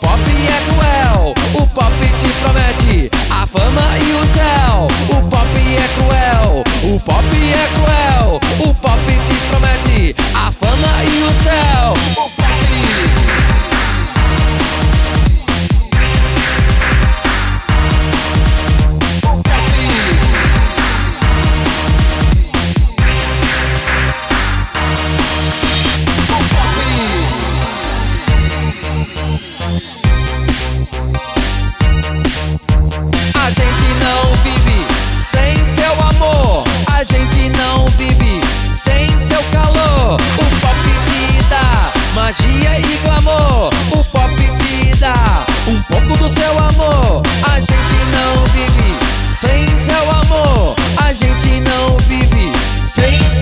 pop é cruel, o pop te promete a fama e o céu. O pop é cruel, o pop é cruel, o pop te promete a fama e o céu. gente não vive sem